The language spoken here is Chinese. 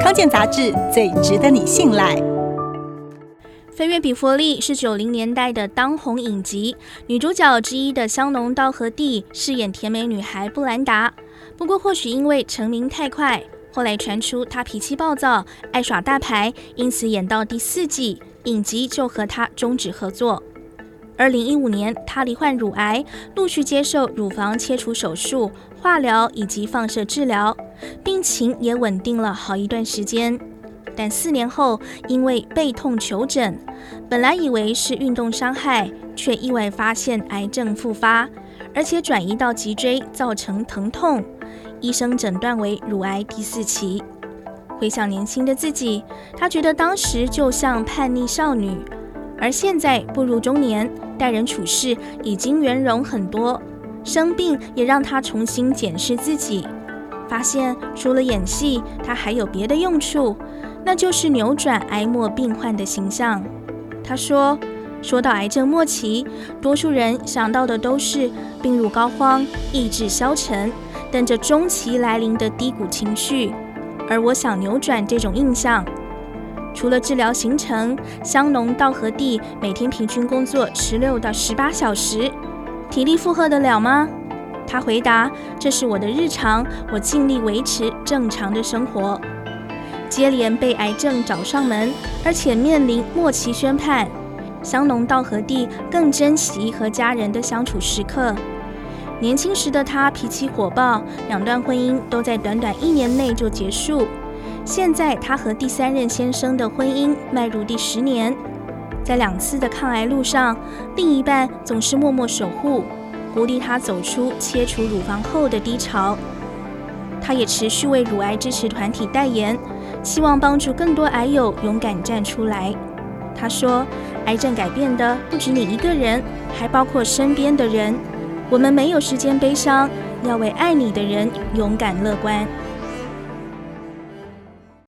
康健杂志最值得你信赖。《飞跃比佛利》是九零年代的当红影集，女主角之一的香农道荷蒂饰演甜美女孩布兰达。不过，或许因为成名太快，后来传出她脾气暴躁、爱耍大牌，因此演到第四季，影集就和她终止合作。二零一五年，她罹患乳癌，陆续接受乳房切除手术、化疗以及放射治疗，病情也稳定了好一段时间。但四年后，因为背痛求诊，本来以为是运动伤害，却意外发现癌症复发，而且转移到脊椎，造成疼痛。医生诊断为乳癌第四期。回想年轻的自己，她觉得当时就像叛逆少女，而现在步入中年，待人处事已经圆融很多。生病也让他重新检视自己，发现除了演戏，他还有别的用处。那就是扭转癌末病患的形象。他说：“说到癌症末期，多数人想到的都是病入膏肓、意志消沉，等着中期来临的低谷情绪。而我想扭转这种印象。除了治疗行程，香农道荷地每天平均工作十六到十八小时，体力负荷得了吗？”他回答：“这是我的日常，我尽力维持正常的生活。”接连被癌症找上门，而且面临末期宣判，香农道荷地更珍惜和家人的相处时刻。年轻时的他脾气火爆，两段婚姻都在短短一年内就结束。现在她和第三任先生的婚姻迈入第十年，在两次的抗癌路上，另一半总是默默守护，鼓励她走出切除乳房后的低潮。她也持续为乳癌支持团体代言。希望帮助更多癌友勇敢站出来。他说：“癌症改变的不止你一个人，还包括身边的人。我们没有时间悲伤，要为爱你的人勇敢乐观。”